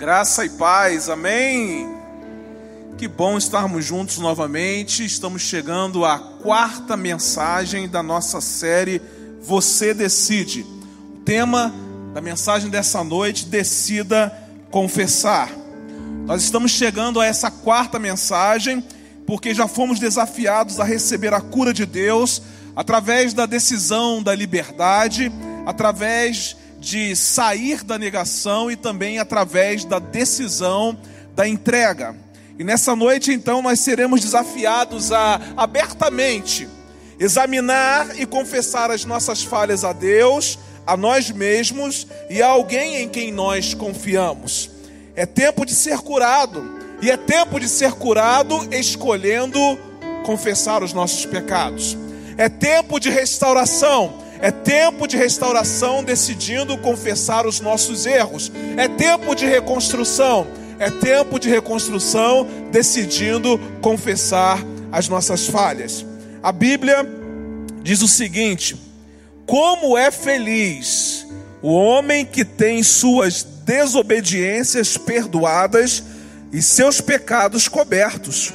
Graça e paz, amém. Que bom estarmos juntos novamente. Estamos chegando à quarta mensagem da nossa série Você Decide. O tema da mensagem dessa noite: Decida confessar. Nós estamos chegando a essa quarta mensagem porque já fomos desafiados a receber a cura de Deus através da decisão da liberdade, através de sair da negação e também através da decisão da entrega. E nessa noite, então, nós seremos desafiados a abertamente examinar e confessar as nossas falhas a Deus, a nós mesmos e a alguém em quem nós confiamos. É tempo de ser curado, e é tempo de ser curado escolhendo confessar os nossos pecados. É tempo de restauração, é tempo de restauração decidindo confessar os nossos erros. É tempo de reconstrução. É tempo de reconstrução decidindo confessar as nossas falhas. A Bíblia diz o seguinte: Como é feliz o homem que tem suas desobediências perdoadas e seus pecados cobertos.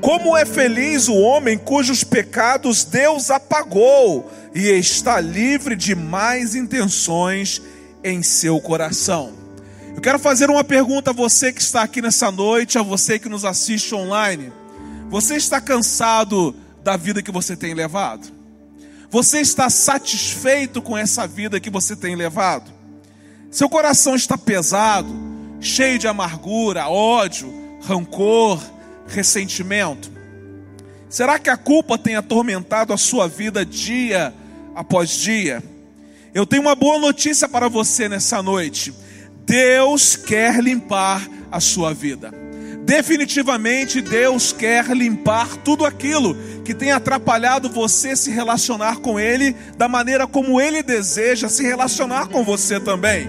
Como é feliz o homem cujos pecados Deus apagou e está livre de mais intenções em seu coração. Eu quero fazer uma pergunta a você que está aqui nessa noite, a você que nos assiste online. Você está cansado da vida que você tem levado? Você está satisfeito com essa vida que você tem levado? Seu coração está pesado, cheio de amargura, ódio, rancor, ressentimento? Será que a culpa tem atormentado a sua vida dia após dia. Eu tenho uma boa notícia para você nessa noite. Deus quer limpar a sua vida. Definitivamente Deus quer limpar tudo aquilo que tem atrapalhado você se relacionar com Ele da maneira como Ele deseja se relacionar com você também.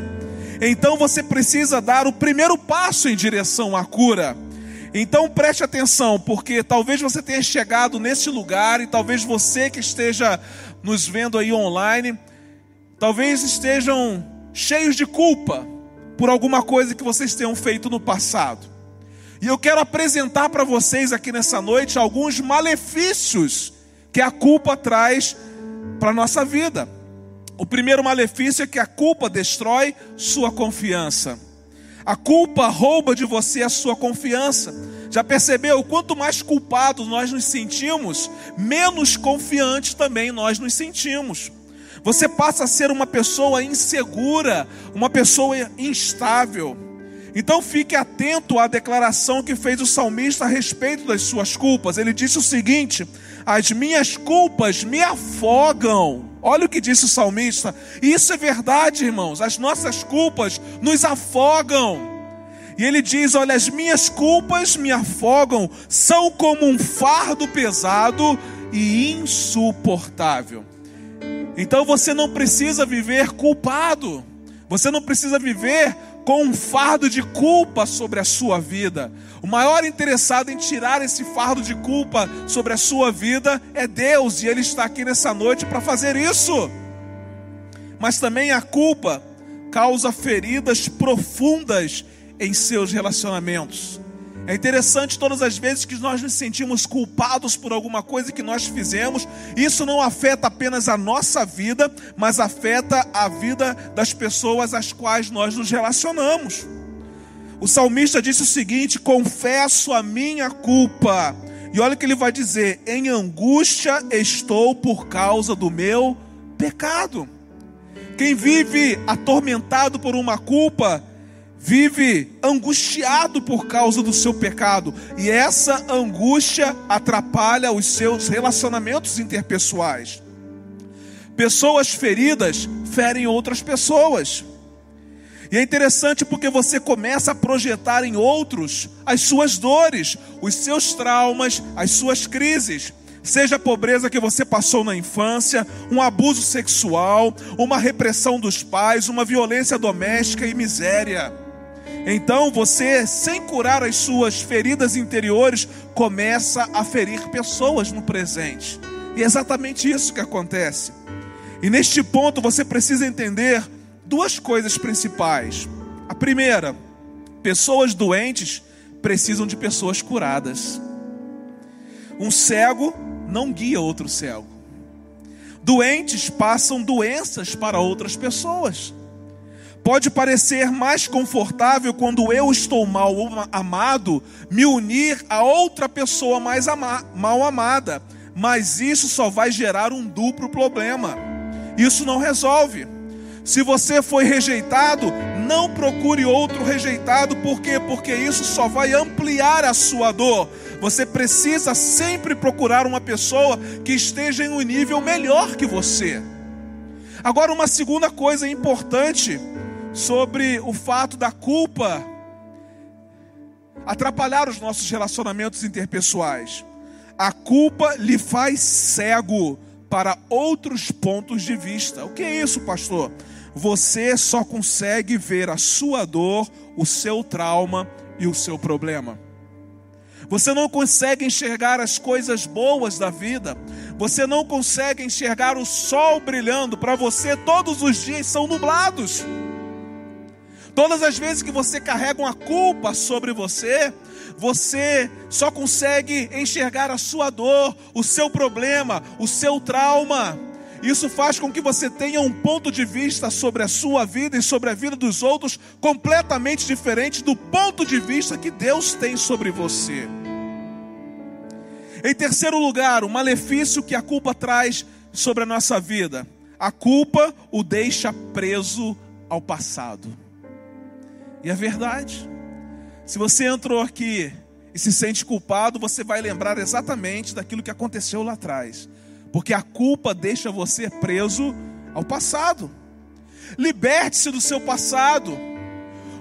Então você precisa dar o primeiro passo em direção à cura. Então preste atenção, porque talvez você tenha chegado nesse lugar e talvez você que esteja nos vendo aí online, talvez estejam cheios de culpa por alguma coisa que vocês tenham feito no passado. E eu quero apresentar para vocês aqui nessa noite alguns malefícios que a culpa traz para a nossa vida. O primeiro malefício é que a culpa destrói sua confiança. A culpa rouba de você a sua confiança. Já percebeu? Quanto mais culpados nós nos sentimos, menos confiantes também nós nos sentimos. Você passa a ser uma pessoa insegura, uma pessoa instável. Então fique atento à declaração que fez o salmista a respeito das suas culpas. Ele disse o seguinte: As minhas culpas me afogam. Olha o que disse o salmista. Isso é verdade, irmãos. As nossas culpas nos afogam. E ele diz: Olha, as minhas culpas me afogam, são como um fardo pesado e insuportável. Então você não precisa viver culpado, você não precisa viver com um fardo de culpa sobre a sua vida. O maior interessado em tirar esse fardo de culpa sobre a sua vida é Deus, e Ele está aqui nessa noite para fazer isso. Mas também a culpa causa feridas profundas em seus relacionamentos. É interessante todas as vezes que nós nos sentimos culpados por alguma coisa que nós fizemos, isso não afeta apenas a nossa vida, mas afeta a vida das pessoas às quais nós nos relacionamos. O salmista disse o seguinte: Confesso a minha culpa. E olha o que ele vai dizer: Em angústia estou por causa do meu pecado. Quem vive atormentado por uma culpa, vive angustiado por causa do seu pecado, e essa angústia atrapalha os seus relacionamentos interpessoais. Pessoas feridas ferem outras pessoas. E é interessante porque você começa a projetar em outros as suas dores, os seus traumas, as suas crises. Seja a pobreza que você passou na infância, um abuso sexual, uma repressão dos pais, uma violência doméstica e miséria. Então você, sem curar as suas feridas interiores, começa a ferir pessoas no presente. E é exatamente isso que acontece. E neste ponto você precisa entender duas coisas principais. A primeira, Pessoas doentes precisam de pessoas curadas. Um cego não guia outro cego. Doentes passam doenças para outras pessoas. Pode parecer mais confortável quando eu estou mal amado me unir a outra pessoa mais ama mal amada, mas isso só vai gerar um duplo problema. Isso não resolve. Se você foi rejeitado, não procure outro rejeitado, por quê? Porque isso só vai ampliar a sua dor. Você precisa sempre procurar uma pessoa que esteja em um nível melhor que você. Agora, uma segunda coisa importante sobre o fato da culpa atrapalhar os nossos relacionamentos interpessoais. A culpa lhe faz cego para outros pontos de vista. O que é isso, pastor? você só consegue ver a sua dor, o seu trauma e o seu problema. Você não consegue enxergar as coisas boas da vida. Você não consegue enxergar o sol brilhando. Para você, todos os dias são nublados. Todas as vezes que você carrega uma culpa sobre você, você só consegue enxergar a sua dor, o seu problema, o seu trauma. Isso faz com que você tenha um ponto de vista sobre a sua vida e sobre a vida dos outros completamente diferente do ponto de vista que Deus tem sobre você. Em terceiro lugar, o malefício que a culpa traz sobre a nossa vida. A culpa o deixa preso ao passado. E é verdade. Se você entrou aqui e se sente culpado, você vai lembrar exatamente daquilo que aconteceu lá atrás porque a culpa deixa você preso ao passado. Liberte-se do seu passado.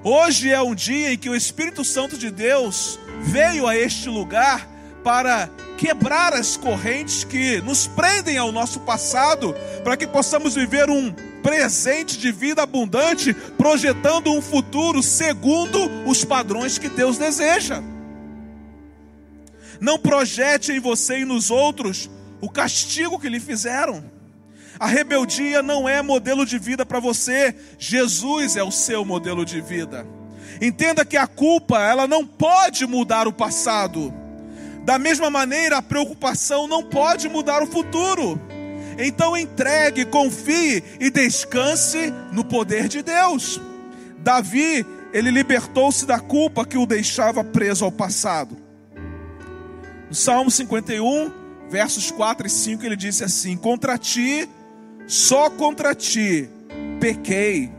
Hoje é um dia em que o Espírito Santo de Deus veio a este lugar para quebrar as correntes que nos prendem ao nosso passado, para que possamos viver um presente de vida abundante, projetando um futuro segundo os padrões que Deus deseja. Não projete em você e nos outros o castigo que lhe fizeram. A rebeldia não é modelo de vida para você, Jesus é o seu modelo de vida. Entenda que a culpa, ela não pode mudar o passado. Da mesma maneira, a preocupação não pode mudar o futuro. Então entregue, confie e descanse no poder de Deus. Davi, ele libertou-se da culpa que o deixava preso ao passado. No Salmo 51, versos 4 e 5, ele disse assim: Contra ti, só contra ti, pequei,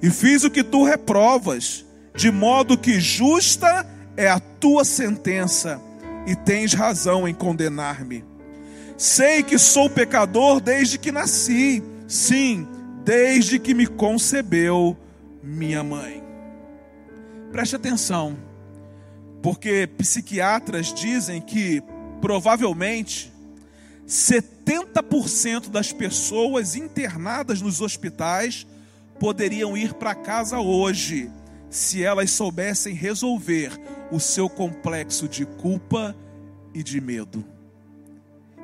e fiz o que tu reprovas, de modo que justa é a tua sentença, e tens razão em condenar-me. Sei que sou pecador desde que nasci, sim, desde que me concebeu minha mãe. Preste atenção, porque psiquiatras dizem que provavelmente 70% das pessoas internadas nos hospitais poderiam ir para casa hoje se elas soubessem resolver o seu complexo de culpa e de medo.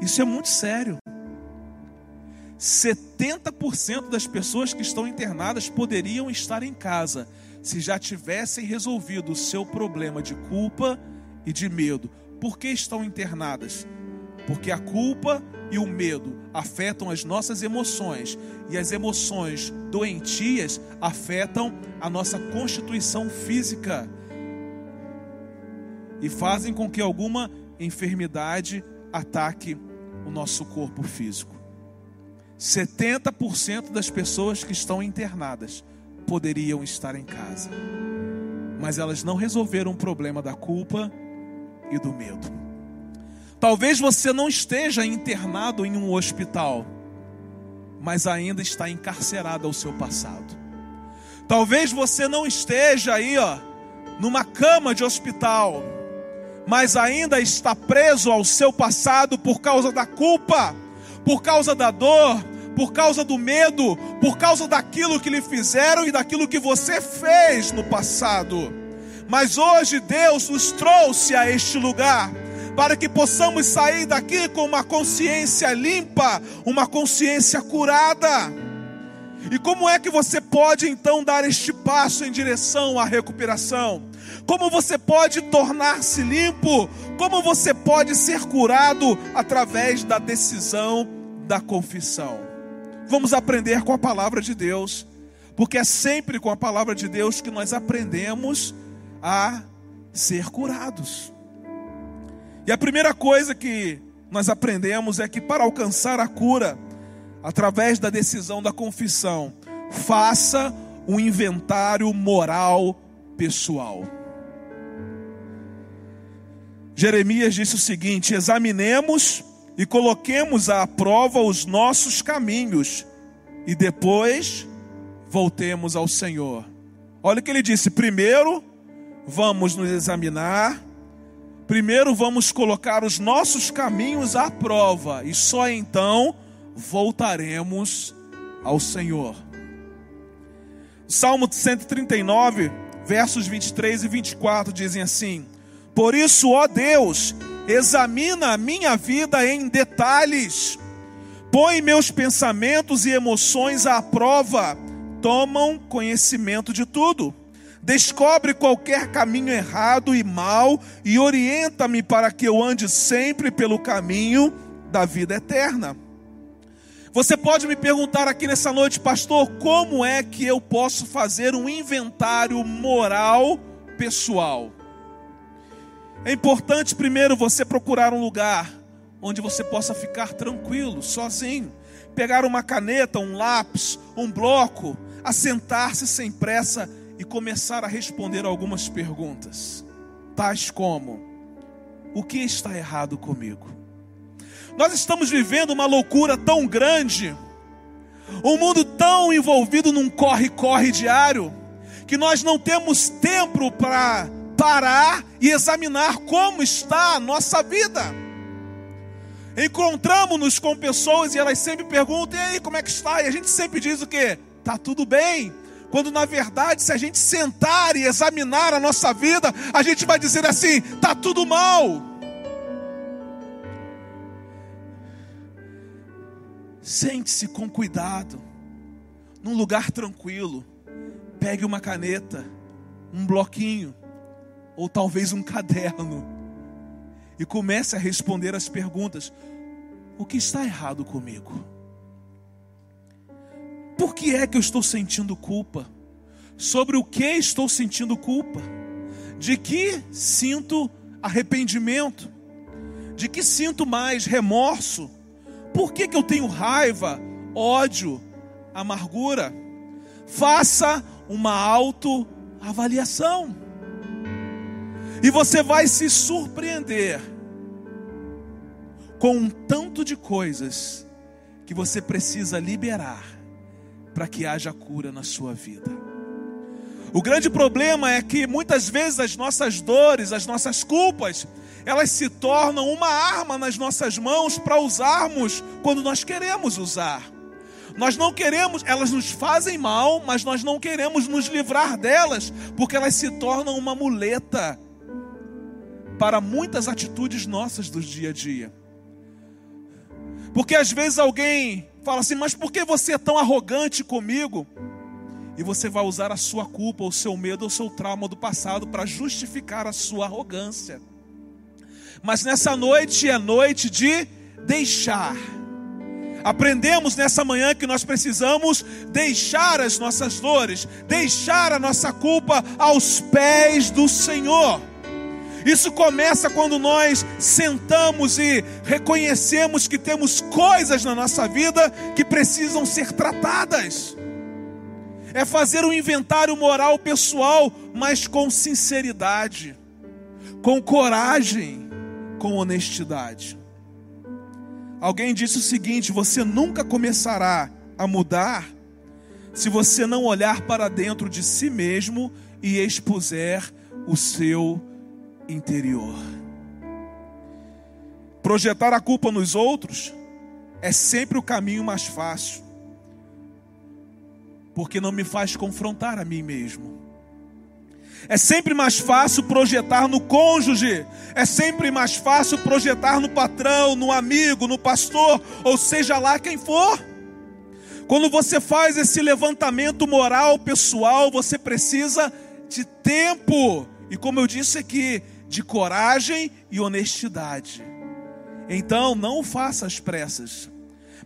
Isso é muito sério. 70% das pessoas que estão internadas poderiam estar em casa se já tivessem resolvido o seu problema de culpa e de medo. Por que estão internadas? Porque a culpa e o medo afetam as nossas emoções, e as emoções doentias afetam a nossa constituição física e fazem com que alguma enfermidade ataque o nosso corpo físico. 70% das pessoas que estão internadas poderiam estar em casa, mas elas não resolveram o problema da culpa e do medo. Talvez você não esteja internado em um hospital, mas ainda está encarcerado ao seu passado. Talvez você não esteja aí, ó, numa cama de hospital, mas ainda está preso ao seu passado por causa da culpa, por causa da dor, por causa do medo, por causa daquilo que lhe fizeram e daquilo que você fez no passado. Mas hoje Deus nos trouxe a este lugar para que possamos sair daqui com uma consciência limpa, uma consciência curada. E como é que você pode então dar este passo em direção à recuperação? Como você pode tornar-se limpo? Como você pode ser curado através da decisão da confissão? Vamos aprender com a palavra de Deus, porque é sempre com a palavra de Deus que nós aprendemos a ser curados. E a primeira coisa que nós aprendemos é que para alcançar a cura, através da decisão da confissão, faça um inventário moral pessoal. Jeremias disse o seguinte: examinemos e coloquemos à prova os nossos caminhos, e depois voltemos ao Senhor. Olha o que ele disse: primeiro vamos nos examinar, primeiro vamos colocar os nossos caminhos à prova, e só então voltaremos ao Senhor. Salmo 139, versos 23 e 24 dizem assim: Por isso, ó Deus, examina a minha vida em detalhes, põe meus pensamentos e emoções à prova, tomam conhecimento de tudo. Descobre qualquer caminho errado e mal e orienta-me para que eu ande sempre pelo caminho da vida eterna. Você pode me perguntar aqui nessa noite, pastor, como é que eu posso fazer um inventário moral pessoal? É importante primeiro você procurar um lugar onde você possa ficar tranquilo, sozinho. Pegar uma caneta, um lápis, um bloco, assentar-se sem pressa e começar a responder algumas perguntas, tais como: O que está errado comigo? Nós estamos vivendo uma loucura tão grande, um mundo tão envolvido num corre-corre diário, que nós não temos tempo para parar e examinar como está a nossa vida. Encontramos-nos com pessoas e elas sempre perguntam: e aí, como é que está? E a gente sempre diz o que? Está tudo bem. Quando na verdade, se a gente sentar e examinar a nossa vida, a gente vai dizer assim: está tudo mal. Sente-se com cuidado, num lugar tranquilo. Pegue uma caneta, um bloquinho, ou talvez um caderno, e comece a responder as perguntas: O que está errado comigo? Por que é que eu estou sentindo culpa? Sobre o que estou sentindo culpa? De que sinto arrependimento? De que sinto mais remorso? Por que, que eu tenho raiva, ódio, amargura? Faça uma autoavaliação. E você vai se surpreender com um tanto de coisas que você precisa liberar para que haja cura na sua vida. O grande problema é que muitas vezes as nossas dores, as nossas culpas, elas se tornam uma arma nas nossas mãos para usarmos quando nós queremos usar. Nós não queremos, elas nos fazem mal, mas nós não queremos nos livrar delas, porque elas se tornam uma muleta para muitas atitudes nossas do dia a dia. Porque às vezes alguém fala assim: Mas por que você é tão arrogante comigo? E você vai usar a sua culpa, o seu medo, o seu trauma do passado para justificar a sua arrogância. Mas nessa noite é noite de deixar. Aprendemos nessa manhã que nós precisamos deixar as nossas dores, deixar a nossa culpa aos pés do Senhor. Isso começa quando nós sentamos e reconhecemos que temos coisas na nossa vida que precisam ser tratadas. É fazer um inventário moral pessoal, mas com sinceridade, com coragem com honestidade. Alguém disse o seguinte: você nunca começará a mudar se você não olhar para dentro de si mesmo e expuser o seu interior. Projetar a culpa nos outros é sempre o caminho mais fácil, porque não me faz confrontar a mim mesmo. É sempre mais fácil projetar no cônjuge, é sempre mais fácil projetar no patrão, no amigo, no pastor, ou seja lá quem for. Quando você faz esse levantamento moral pessoal, você precisa de tempo. E como eu disse aqui, de coragem e honestidade. Então, não faça as pressas.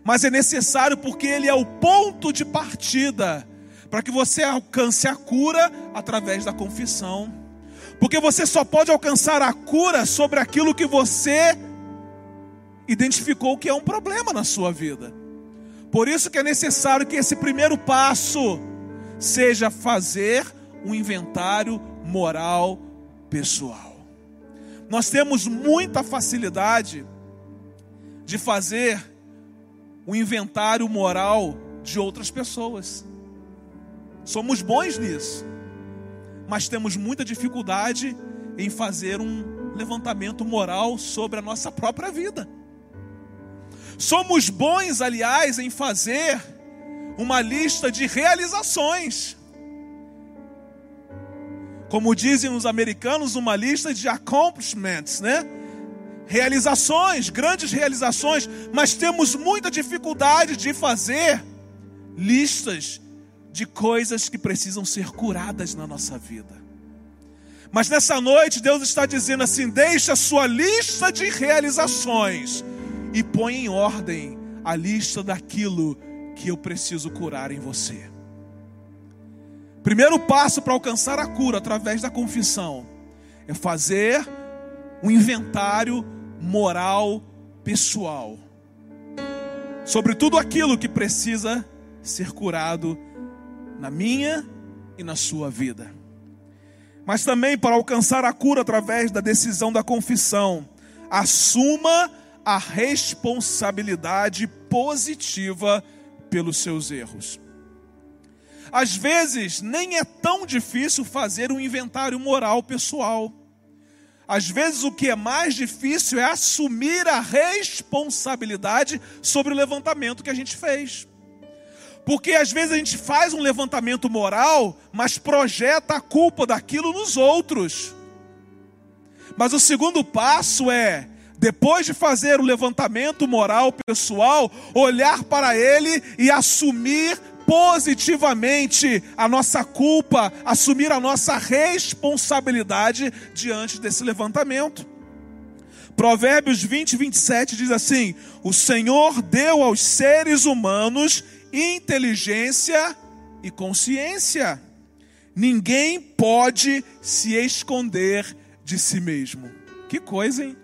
Mas é necessário porque ele é o ponto de partida para que você alcance a cura através da confissão. Porque você só pode alcançar a cura sobre aquilo que você identificou que é um problema na sua vida. Por isso que é necessário que esse primeiro passo seja fazer um inventário moral pessoal. Nós temos muita facilidade de fazer o inventário moral de outras pessoas. Somos bons nisso, mas temos muita dificuldade em fazer um levantamento moral sobre a nossa própria vida. Somos bons, aliás, em fazer uma lista de realizações como dizem os americanos, uma lista de accomplishments, né? Realizações, grandes realizações, mas temos muita dificuldade de fazer listas de coisas que precisam ser curadas na nossa vida. Mas nessa noite Deus está dizendo assim: deixe a sua lista de realizações e põe em ordem a lista daquilo que eu preciso curar em você. Primeiro passo para alcançar a cura através da confissão é fazer um inventário moral pessoal sobre tudo aquilo que precisa ser curado na minha e na sua vida. Mas também para alcançar a cura através da decisão da confissão, assuma a responsabilidade positiva pelos seus erros. Às vezes, nem é tão difícil fazer um inventário moral pessoal. Às vezes, o que é mais difícil é assumir a responsabilidade sobre o levantamento que a gente fez. Porque às vezes a gente faz um levantamento moral, mas projeta a culpa daquilo nos outros. Mas o segundo passo é, depois de fazer o levantamento moral pessoal, olhar para ele e assumir positivamente a nossa culpa, assumir a nossa responsabilidade diante desse levantamento. Provérbios 20, 27 diz assim: O Senhor deu aos seres humanos inteligência e consciência. Ninguém pode se esconder de si mesmo. Que coisa, hein?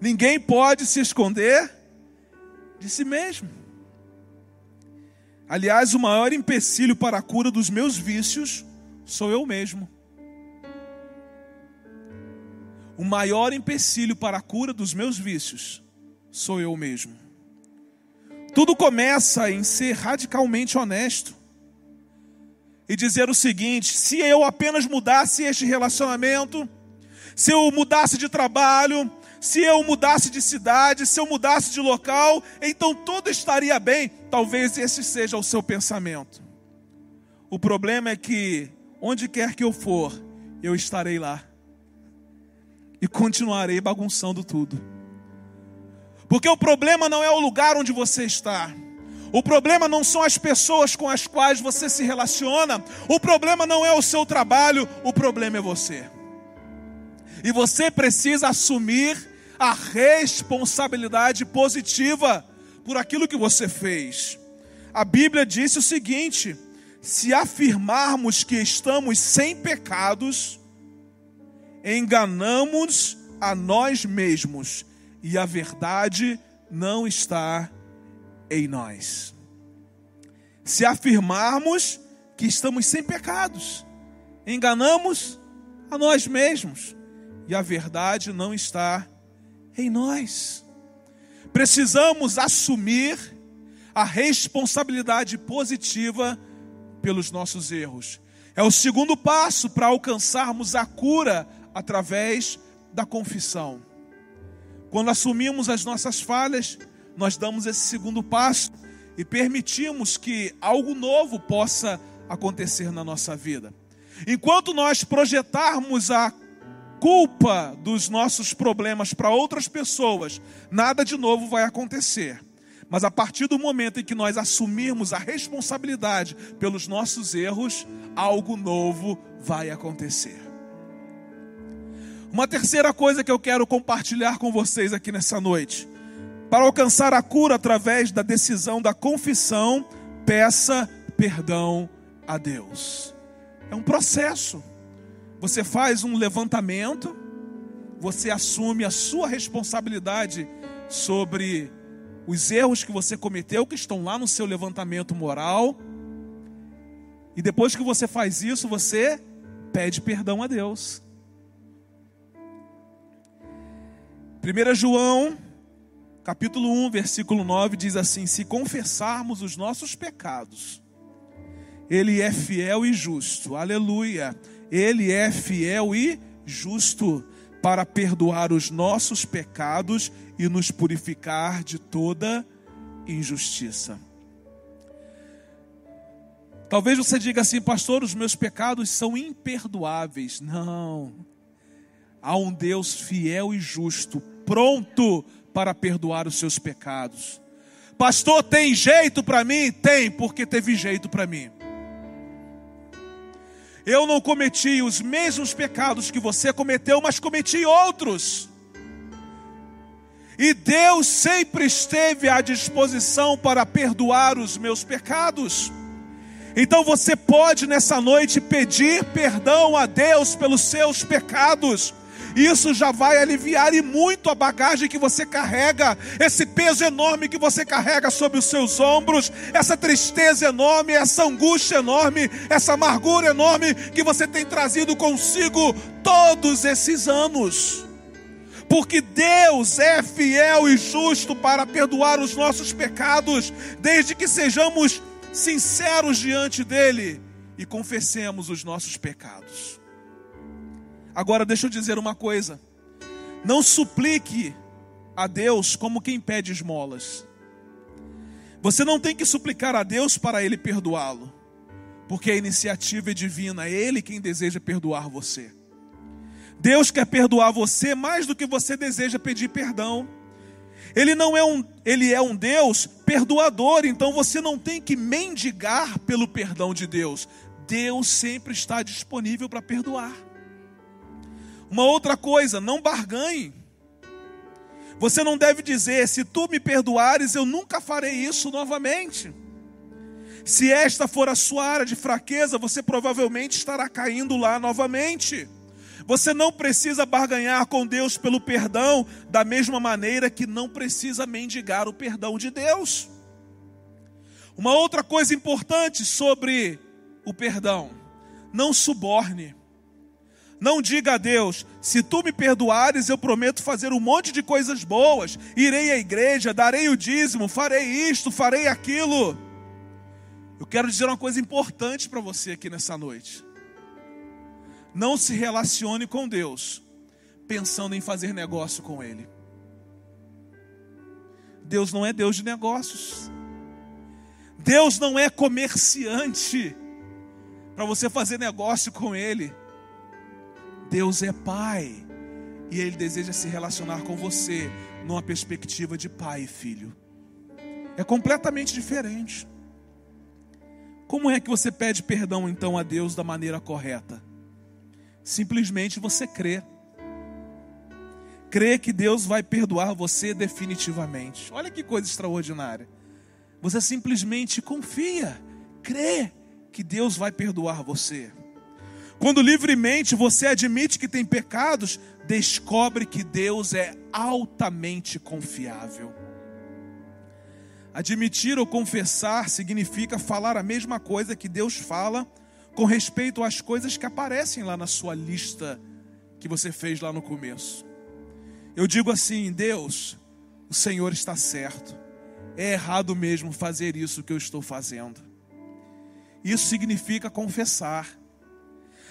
Ninguém pode se esconder de si mesmo. Aliás, o maior empecilho para a cura dos meus vícios sou eu mesmo. O maior empecilho para a cura dos meus vícios sou eu mesmo. Tudo começa em ser radicalmente honesto e dizer o seguinte: se eu apenas mudasse este relacionamento, se eu mudasse de trabalho, se eu mudasse de cidade, se eu mudasse de local, então tudo estaria bem. Talvez esse seja o seu pensamento. O problema é que, onde quer que eu for, eu estarei lá. E continuarei bagunçando tudo. Porque o problema não é o lugar onde você está. O problema não são as pessoas com as quais você se relaciona. O problema não é o seu trabalho. O problema é você. E você precisa assumir a responsabilidade positiva por aquilo que você fez. A Bíblia disse o seguinte: se afirmarmos que estamos sem pecados, enganamos a nós mesmos e a verdade não está em nós. Se afirmarmos que estamos sem pecados, enganamos a nós mesmos e a verdade não está em nós. Precisamos assumir a responsabilidade positiva pelos nossos erros. É o segundo passo para alcançarmos a cura através da confissão. Quando assumimos as nossas falhas, nós damos esse segundo passo e permitimos que algo novo possa acontecer na nossa vida. Enquanto nós projetarmos a culpa dos nossos problemas para outras pessoas, nada de novo vai acontecer. Mas a partir do momento em que nós assumirmos a responsabilidade pelos nossos erros, algo novo vai acontecer. Uma terceira coisa que eu quero compartilhar com vocês aqui nessa noite. Para alcançar a cura através da decisão da confissão, peça perdão a Deus. É um processo. Você faz um levantamento, você assume a sua responsabilidade sobre os erros que você cometeu, que estão lá no seu levantamento moral. E depois que você faz isso, você pede perdão a Deus. 1 João, capítulo 1, versículo 9 diz assim: Se confessarmos os nossos pecados, Ele é fiel e justo, aleluia. Ele é fiel e justo para perdoar os nossos pecados e nos purificar de toda injustiça. Talvez você diga assim, pastor, os meus pecados são imperdoáveis. Não. Há um Deus fiel e justo, pronto para perdoar os seus pecados. Pastor, tem jeito para mim? Tem, porque teve jeito para mim. Eu não cometi os mesmos pecados que você cometeu, mas cometi outros. E Deus sempre esteve à disposição para perdoar os meus pecados. Então você pode nessa noite pedir perdão a Deus pelos seus pecados. Isso já vai aliviar e muito a bagagem que você carrega, esse peso enorme que você carrega sobre os seus ombros, essa tristeza enorme, essa angústia enorme, essa amargura enorme que você tem trazido consigo todos esses anos. Porque Deus é fiel e justo para perdoar os nossos pecados, desde que sejamos sinceros diante dEle e confessemos os nossos pecados. Agora, deixa eu dizer uma coisa: não suplique a Deus como quem pede esmolas. Você não tem que suplicar a Deus para Ele perdoá-lo, porque a iniciativa é divina, é Ele quem deseja perdoar você. Deus quer perdoar você mais do que você deseja pedir perdão. Ele não é um, ele é um Deus perdoador, então você não tem que mendigar pelo perdão de Deus. Deus sempre está disponível para perdoar. Uma outra coisa, não barganhe. Você não deve dizer: se tu me perdoares, eu nunca farei isso novamente. Se esta for a sua área de fraqueza, você provavelmente estará caindo lá novamente. Você não precisa barganhar com Deus pelo perdão, da mesma maneira que não precisa mendigar o perdão de Deus. Uma outra coisa importante sobre o perdão: não suborne. Não diga a Deus: se tu me perdoares, eu prometo fazer um monte de coisas boas, irei à igreja, darei o dízimo, farei isto, farei aquilo. Eu quero dizer uma coisa importante para você aqui nessa noite. Não se relacione com Deus pensando em fazer negócio com Ele. Deus não é Deus de negócios. Deus não é comerciante para você fazer negócio com Ele. Deus é Pai e Ele deseja se relacionar com você numa perspectiva de pai e filho. É completamente diferente. Como é que você pede perdão então a Deus da maneira correta? Simplesmente você crê. Crê que Deus vai perdoar você definitivamente. Olha que coisa extraordinária. Você simplesmente confia, crê que Deus vai perdoar você. Quando livremente você admite que tem pecados, descobre que Deus é altamente confiável. Admitir ou confessar significa falar a mesma coisa que Deus fala com respeito às coisas que aparecem lá na sua lista que você fez lá no começo. Eu digo assim: Deus, o Senhor está certo. É errado mesmo fazer isso que eu estou fazendo. Isso significa confessar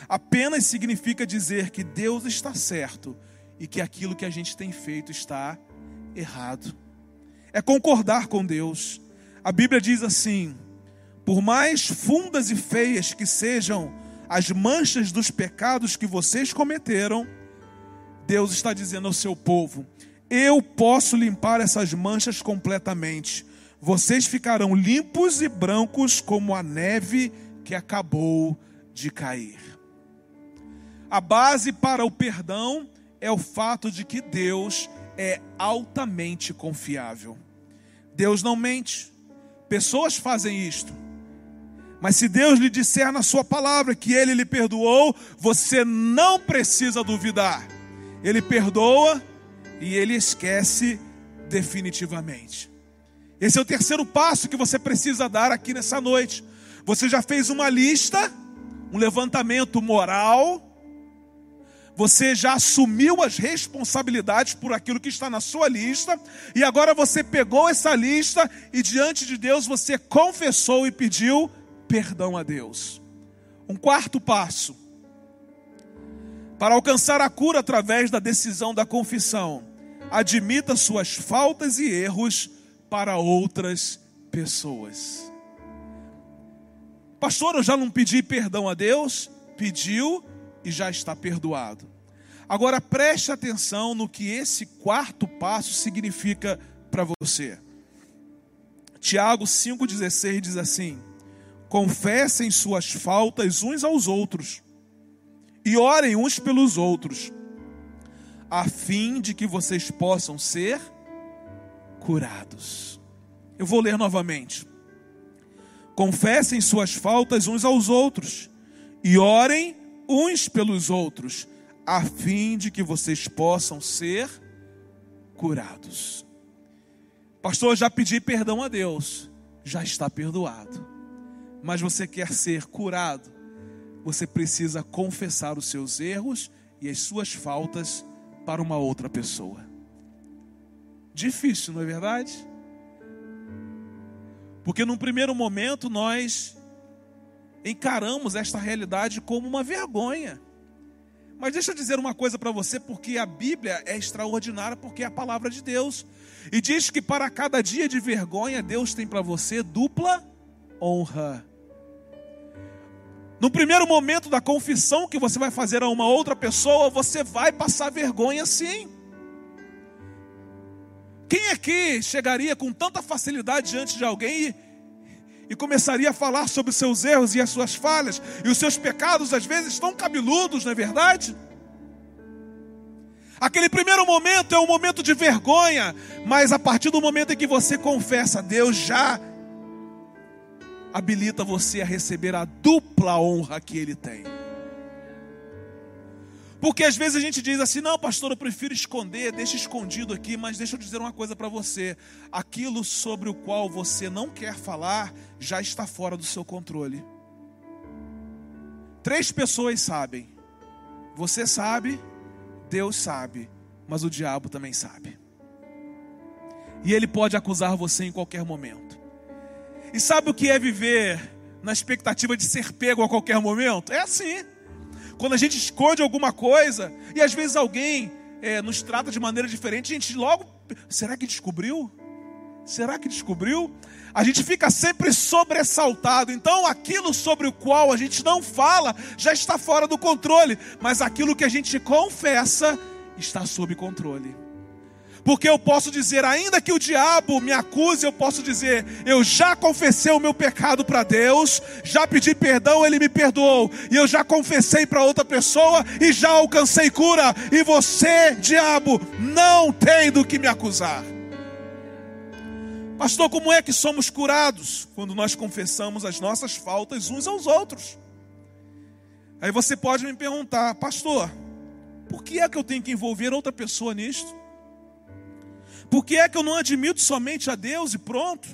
apenas significa dizer que Deus está certo e que aquilo que a gente tem feito está errado. É concordar com Deus. A Bíblia diz assim: por mais fundas e feias que sejam as manchas dos pecados que vocês cometeram, Deus está dizendo ao seu povo: eu posso limpar essas manchas completamente. vocês ficarão limpos e brancos como a neve que acabou de cair. A base para o perdão é o fato de que Deus é altamente confiável. Deus não mente. Pessoas fazem isto. Mas se Deus lhe disser na sua palavra que ele lhe perdoou, você não precisa duvidar. Ele perdoa e ele esquece definitivamente. Esse é o terceiro passo que você precisa dar aqui nessa noite. Você já fez uma lista, um levantamento moral, você já assumiu as responsabilidades por aquilo que está na sua lista, e agora você pegou essa lista e diante de Deus você confessou e pediu perdão a Deus. Um quarto passo. Para alcançar a cura através da decisão da confissão, admita suas faltas e erros para outras pessoas. Pastor, eu já não pedi perdão a Deus? Pediu e já está perdoado. Agora preste atenção no que esse quarto passo significa para você. Tiago 5,16 diz assim: Confessem suas faltas uns aos outros e orem uns pelos outros, a fim de que vocês possam ser curados. Eu vou ler novamente. Confessem suas faltas uns aos outros e orem uns pelos outros, a fim de que vocês possam ser curados. Pastor, já pedi perdão a Deus, já está perdoado. Mas você quer ser curado, você precisa confessar os seus erros e as suas faltas para uma outra pessoa. Difícil, não é verdade? Porque num primeiro momento nós encaramos esta realidade como uma vergonha. Mas deixa eu dizer uma coisa para você, porque a Bíblia é extraordinária, porque é a palavra de Deus. E diz que para cada dia de vergonha, Deus tem para você dupla honra. No primeiro momento da confissão que você vai fazer a uma outra pessoa, você vai passar vergonha sim. Quem aqui chegaria com tanta facilidade diante de alguém e, e começaria a falar sobre os seus erros e as suas falhas e os seus pecados, às vezes tão cabeludos, não é verdade? Aquele primeiro momento é um momento de vergonha, mas a partir do momento em que você confessa, Deus já habilita você a receber a dupla honra que Ele tem. Porque às vezes a gente diz assim: não, pastor, eu prefiro esconder, deixa escondido aqui, mas deixa eu dizer uma coisa para você: aquilo sobre o qual você não quer falar já está fora do seu controle. Três pessoas sabem, você sabe, Deus sabe, mas o diabo também sabe. E ele pode acusar você em qualquer momento. E sabe o que é viver na expectativa de ser pego a qualquer momento? É assim. Quando a gente esconde alguma coisa e às vezes alguém é, nos trata de maneira diferente, a gente logo, será que descobriu? Será que descobriu? A gente fica sempre sobressaltado. Então, aquilo sobre o qual a gente não fala já está fora do controle, mas aquilo que a gente confessa está sob controle. Porque eu posso dizer, ainda que o diabo me acuse, eu posso dizer, eu já confessei o meu pecado para Deus, já pedi perdão, ele me perdoou, e eu já confessei para outra pessoa e já alcancei cura, e você, diabo, não tem do que me acusar. Pastor, como é que somos curados? Quando nós confessamos as nossas faltas uns aos outros. Aí você pode me perguntar, pastor, por que é que eu tenho que envolver outra pessoa nisto? Por que é que eu não admito somente a Deus e pronto?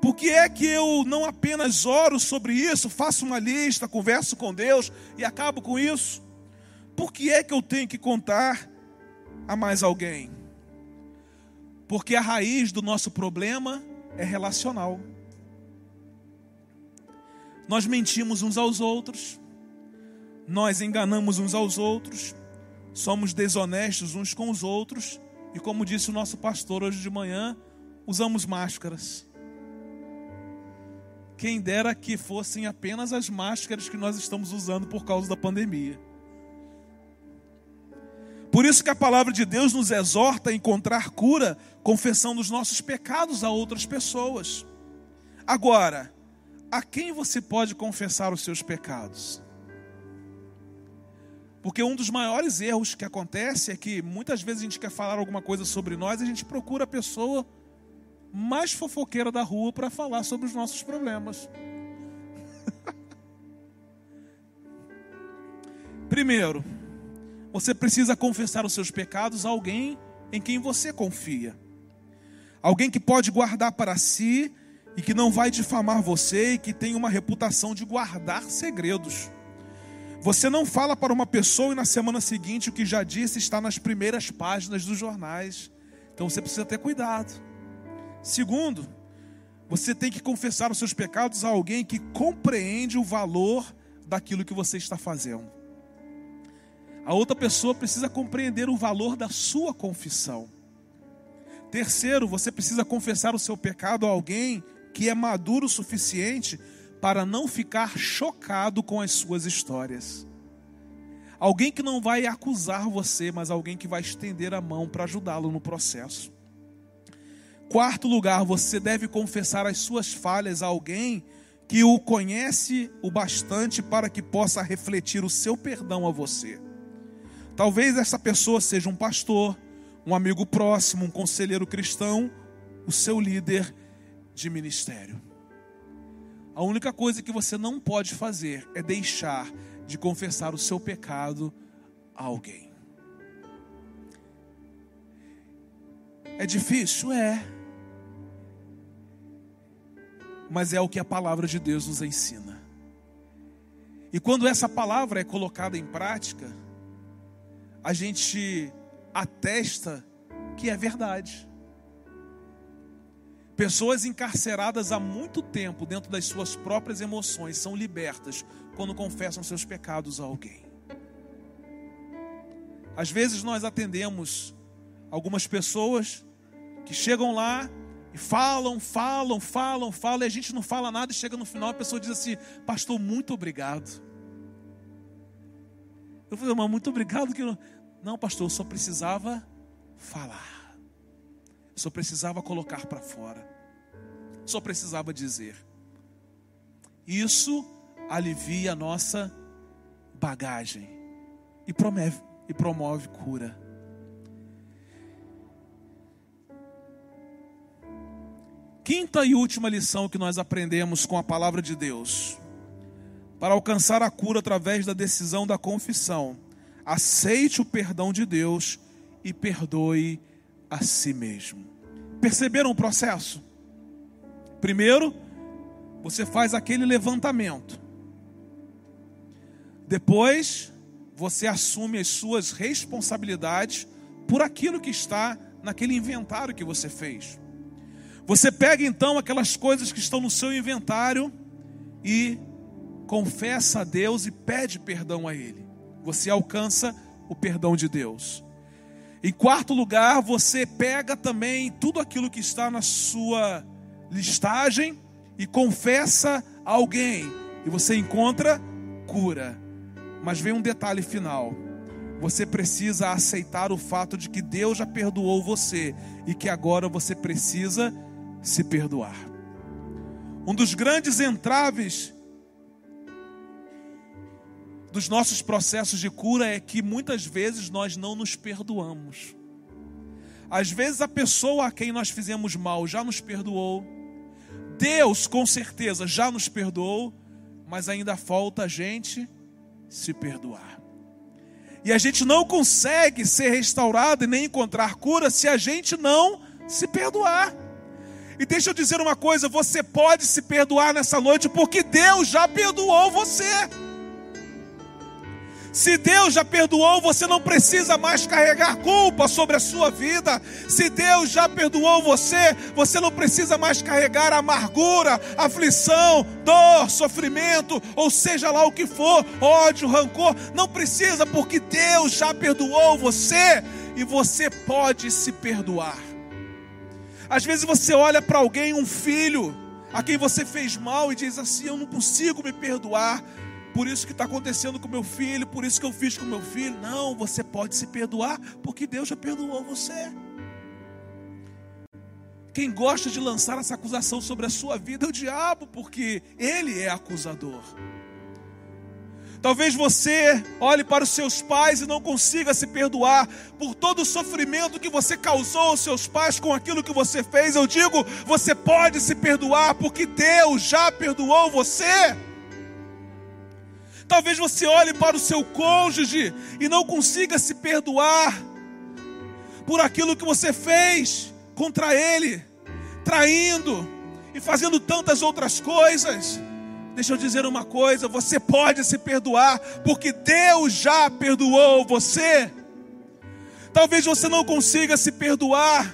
Por que é que eu não apenas oro sobre isso, faço uma lista, converso com Deus e acabo com isso? Por que é que eu tenho que contar a mais alguém? Porque a raiz do nosso problema é relacional. Nós mentimos uns aos outros, nós enganamos uns aos outros, somos desonestos uns com os outros e como disse o nosso pastor hoje de manhã, usamos máscaras. Quem dera que fossem apenas as máscaras que nós estamos usando por causa da pandemia. Por isso que a palavra de Deus nos exorta a encontrar cura confessando os nossos pecados a outras pessoas. Agora, a quem você pode confessar os seus pecados? Porque um dos maiores erros que acontece é que muitas vezes a gente quer falar alguma coisa sobre nós e a gente procura a pessoa mais fofoqueira da rua para falar sobre os nossos problemas. Primeiro, você precisa confessar os seus pecados a alguém em quem você confia. Alguém que pode guardar para si e que não vai difamar você e que tem uma reputação de guardar segredos. Você não fala para uma pessoa e na semana seguinte o que já disse está nas primeiras páginas dos jornais. Então você precisa ter cuidado. Segundo, você tem que confessar os seus pecados a alguém que compreende o valor daquilo que você está fazendo. A outra pessoa precisa compreender o valor da sua confissão. Terceiro, você precisa confessar o seu pecado a alguém que é maduro o suficiente para não ficar chocado com as suas histórias. Alguém que não vai acusar você, mas alguém que vai estender a mão para ajudá-lo no processo. Quarto lugar, você deve confessar as suas falhas a alguém que o conhece o bastante para que possa refletir o seu perdão a você. Talvez essa pessoa seja um pastor, um amigo próximo, um conselheiro cristão, o seu líder de ministério. A única coisa que você não pode fazer é deixar de confessar o seu pecado a alguém. É difícil? É. Mas é o que a palavra de Deus nos ensina. E quando essa palavra é colocada em prática, a gente atesta que é verdade. Pessoas encarceradas há muito tempo dentro das suas próprias emoções são libertas quando confessam seus pecados a alguém. Às vezes nós atendemos algumas pessoas que chegam lá e falam, falam, falam, falam, e a gente não fala nada e chega no final a pessoa diz assim: Pastor, muito obrigado. Eu falei, mas muito obrigado que não. Não, pastor, eu só precisava falar. Só precisava colocar para fora. Só precisava dizer. Isso alivia a nossa bagagem e promove, e promove cura. Quinta e última lição que nós aprendemos com a palavra de Deus. Para alcançar a cura através da decisão da confissão, aceite o perdão de Deus e perdoe a si mesmo. Perceberam o processo? Primeiro, você faz aquele levantamento. Depois, você assume as suas responsabilidades por aquilo que está naquele inventário que você fez. Você pega então aquelas coisas que estão no seu inventário e confessa a Deus e pede perdão a Ele. Você alcança o perdão de Deus. Em quarto lugar, você pega também tudo aquilo que está na sua listagem e confessa a alguém, e você encontra cura. Mas vem um detalhe final. Você precisa aceitar o fato de que Deus já perdoou você e que agora você precisa se perdoar. Um dos grandes entraves dos nossos processos de cura é que muitas vezes nós não nos perdoamos. Às vezes a pessoa a quem nós fizemos mal já nos perdoou. Deus, com certeza, já nos perdoou, mas ainda falta a gente se perdoar. E a gente não consegue ser restaurado e nem encontrar cura se a gente não se perdoar. E deixa eu dizer uma coisa: você pode se perdoar nessa noite porque Deus já perdoou você. Se Deus já perdoou, você não precisa mais carregar culpa sobre a sua vida. Se Deus já perdoou você, você não precisa mais carregar amargura, aflição, dor, sofrimento, ou seja lá o que for, ódio, rancor. Não precisa, porque Deus já perdoou você e você pode se perdoar. Às vezes você olha para alguém, um filho, a quem você fez mal, e diz assim: Eu não consigo me perdoar. Por isso que está acontecendo com meu filho, por isso que eu fiz com meu filho. Não, você pode se perdoar, porque Deus já perdoou você. Quem gosta de lançar essa acusação sobre a sua vida é o diabo, porque ele é acusador. Talvez você olhe para os seus pais e não consiga se perdoar por todo o sofrimento que você causou aos seus pais com aquilo que você fez. Eu digo, você pode se perdoar porque Deus já perdoou você. Talvez você olhe para o seu cônjuge e não consiga se perdoar por aquilo que você fez contra ele, traindo e fazendo tantas outras coisas. Deixa eu dizer uma coisa: você pode se perdoar, porque Deus já perdoou você. Talvez você não consiga se perdoar,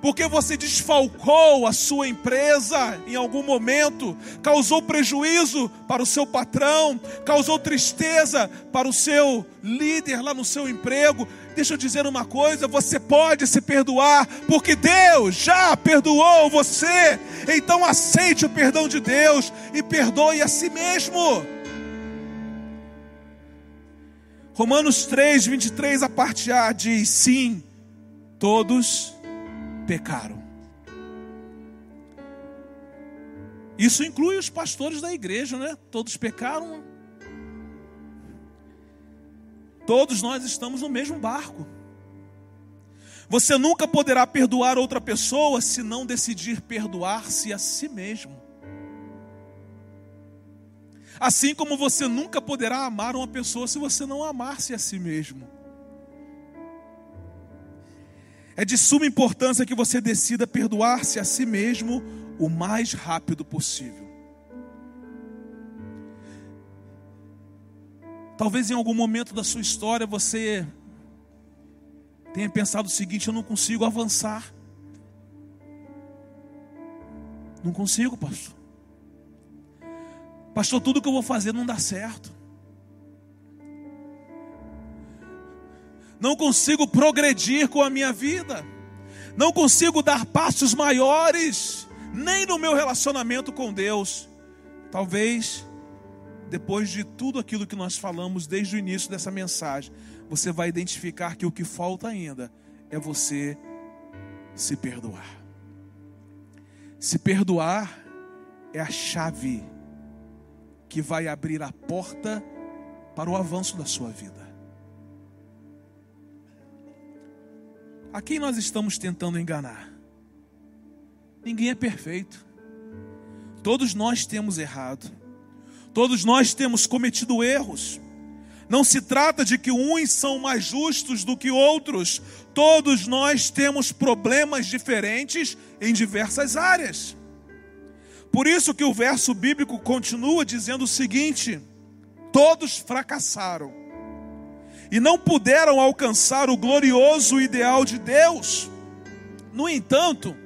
porque você desfalcou a sua empresa em algum momento, causou prejuízo para o seu patrão, causou tristeza para o seu líder lá no seu emprego. Deixa eu dizer uma coisa: você pode se perdoar, porque Deus já perdoou você. Então aceite o perdão de Deus e perdoe a si mesmo. Romanos 3, 23, a parte A diz: Sim, todos pecaram. Isso inclui os pastores da igreja, né? Todos pecaram. Todos nós estamos no mesmo barco. Você nunca poderá perdoar outra pessoa se não decidir perdoar-se a si mesmo. Assim como você nunca poderá amar uma pessoa se você não amar-se a si mesmo. É de suma importância que você decida perdoar-se a si mesmo o mais rápido possível. Talvez em algum momento da sua história você tenha pensado o seguinte: eu não consigo avançar. Não consigo, pastor. Pastor, tudo que eu vou fazer não dá certo. Não consigo progredir com a minha vida. Não consigo dar passos maiores, nem no meu relacionamento com Deus. Talvez depois de tudo aquilo que nós falamos desde o início dessa mensagem, você vai identificar que o que falta ainda é você se perdoar. Se perdoar é a chave que vai abrir a porta para o avanço da sua vida. A quem nós estamos tentando enganar? Ninguém é perfeito. Todos nós temos errado. Todos nós temos cometido erros. Não se trata de que uns são mais justos do que outros. Todos nós temos problemas diferentes em diversas áreas. Por isso que o verso bíblico continua dizendo o seguinte: todos fracassaram e não puderam alcançar o glorioso ideal de Deus. No entanto,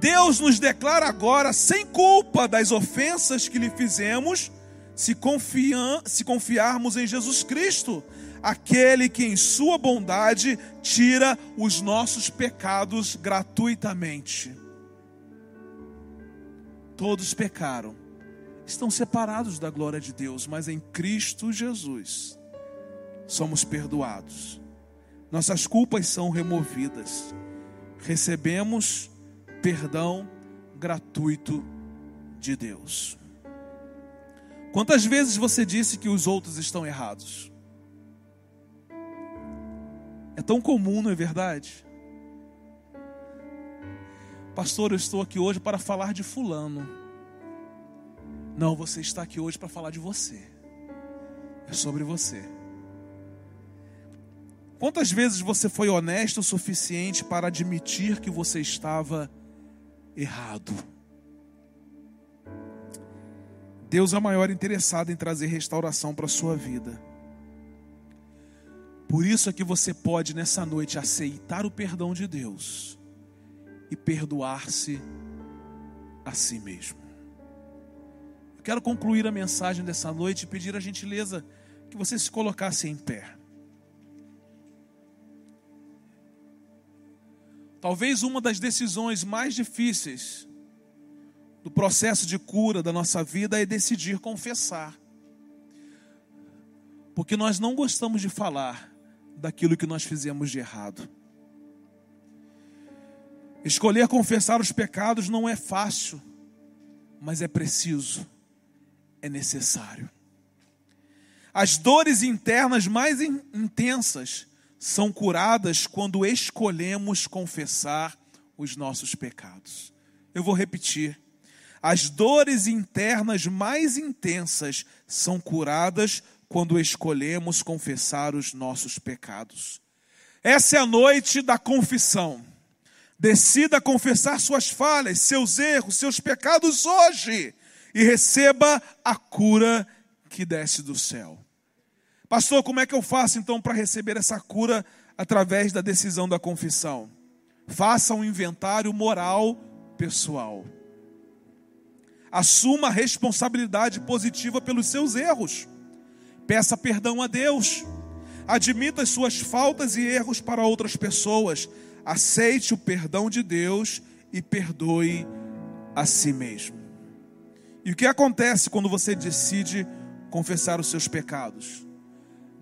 Deus nos declara agora sem culpa das ofensas que lhe fizemos se, confiam, se confiarmos em Jesus Cristo, aquele que em Sua bondade tira os nossos pecados gratuitamente. Todos pecaram, estão separados da glória de Deus, mas em Cristo Jesus somos perdoados, nossas culpas são removidas, recebemos perdão gratuito de Deus. Quantas vezes você disse que os outros estão errados? É tão comum, não é verdade? Pastor, eu estou aqui hoje para falar de Fulano. Não, você está aqui hoje para falar de você. É sobre você. Quantas vezes você foi honesto o suficiente para admitir que você estava errado? Deus é o maior interessado em trazer restauração para a sua vida. Por isso é que você pode nessa noite aceitar o perdão de Deus e perdoar-se a si mesmo. Eu quero concluir a mensagem dessa noite e pedir a gentileza que você se colocasse em pé. Talvez uma das decisões mais difíceis do processo de cura da nossa vida é decidir confessar. Porque nós não gostamos de falar daquilo que nós fizemos de errado. Escolher confessar os pecados não é fácil, mas é preciso, é necessário. As dores internas mais intensas são curadas quando escolhemos confessar os nossos pecados. Eu vou repetir. As dores internas mais intensas são curadas quando escolhemos confessar os nossos pecados. Essa é a noite da confissão. Decida confessar suas falhas, seus erros, seus pecados hoje e receba a cura que desce do céu. Pastor, como é que eu faço então para receber essa cura através da decisão da confissão? Faça um inventário moral pessoal. Assuma a responsabilidade positiva pelos seus erros. Peça perdão a Deus. Admita as suas faltas e erros para outras pessoas. Aceite o perdão de Deus e perdoe a si mesmo. E o que acontece quando você decide confessar os seus pecados?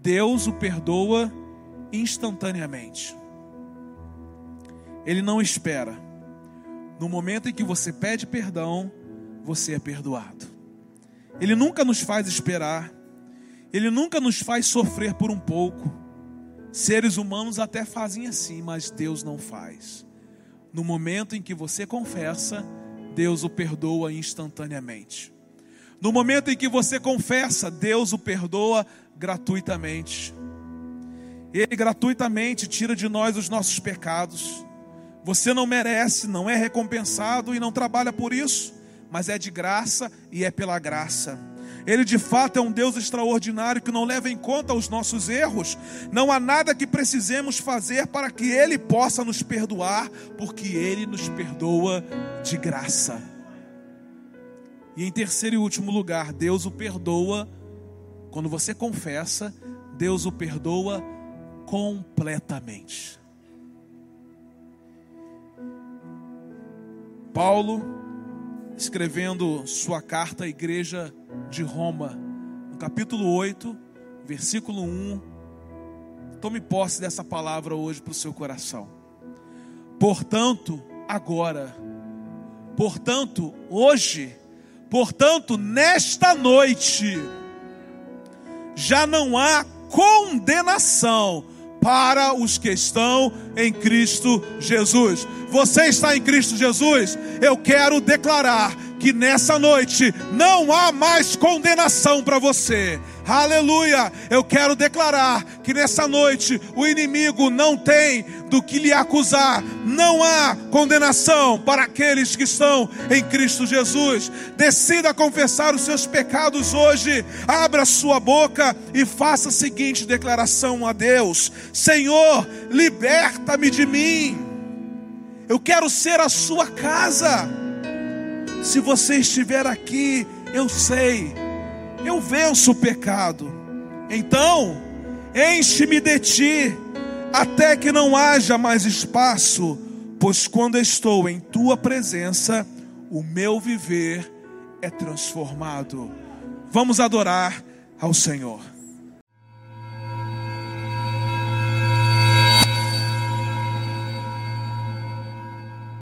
Deus o perdoa instantaneamente. Ele não espera. No momento em que você pede perdão, você é perdoado. Ele nunca nos faz esperar. Ele nunca nos faz sofrer por um pouco. Seres humanos até fazem assim, mas Deus não faz. No momento em que você confessa, Deus o perdoa instantaneamente. No momento em que você confessa, Deus o perdoa gratuitamente. Ele gratuitamente tira de nós os nossos pecados. Você não merece, não é recompensado e não trabalha por isso, mas é de graça e é pela graça. Ele de fato é um Deus extraordinário que não leva em conta os nossos erros. Não há nada que precisemos fazer para que Ele possa nos perdoar, porque Ele nos perdoa de graça. E em terceiro e último lugar, Deus o perdoa quando você confessa, Deus o perdoa completamente. Paulo, escrevendo sua carta à igreja de Roma, no capítulo 8, versículo 1, tome posse dessa palavra hoje para o seu coração. Portanto, agora, portanto, hoje, portanto, nesta noite, já não há condenação para os que estão em Cristo Jesus. Você está em Cristo Jesus? Eu quero declarar que nessa noite não há mais condenação para você. Aleluia! Eu quero declarar que nessa noite o inimigo não tem do que lhe acusar, não há condenação para aqueles que estão em Cristo Jesus. Decida confessar os seus pecados hoje, abra sua boca e faça a seguinte declaração a Deus: Senhor, liberta-me de mim. Eu quero ser a sua casa. Se você estiver aqui, eu sei eu venço o pecado. Então, enche-me de ti, até que não haja mais espaço, pois quando estou em tua presença, o meu viver é transformado. Vamos adorar ao Senhor.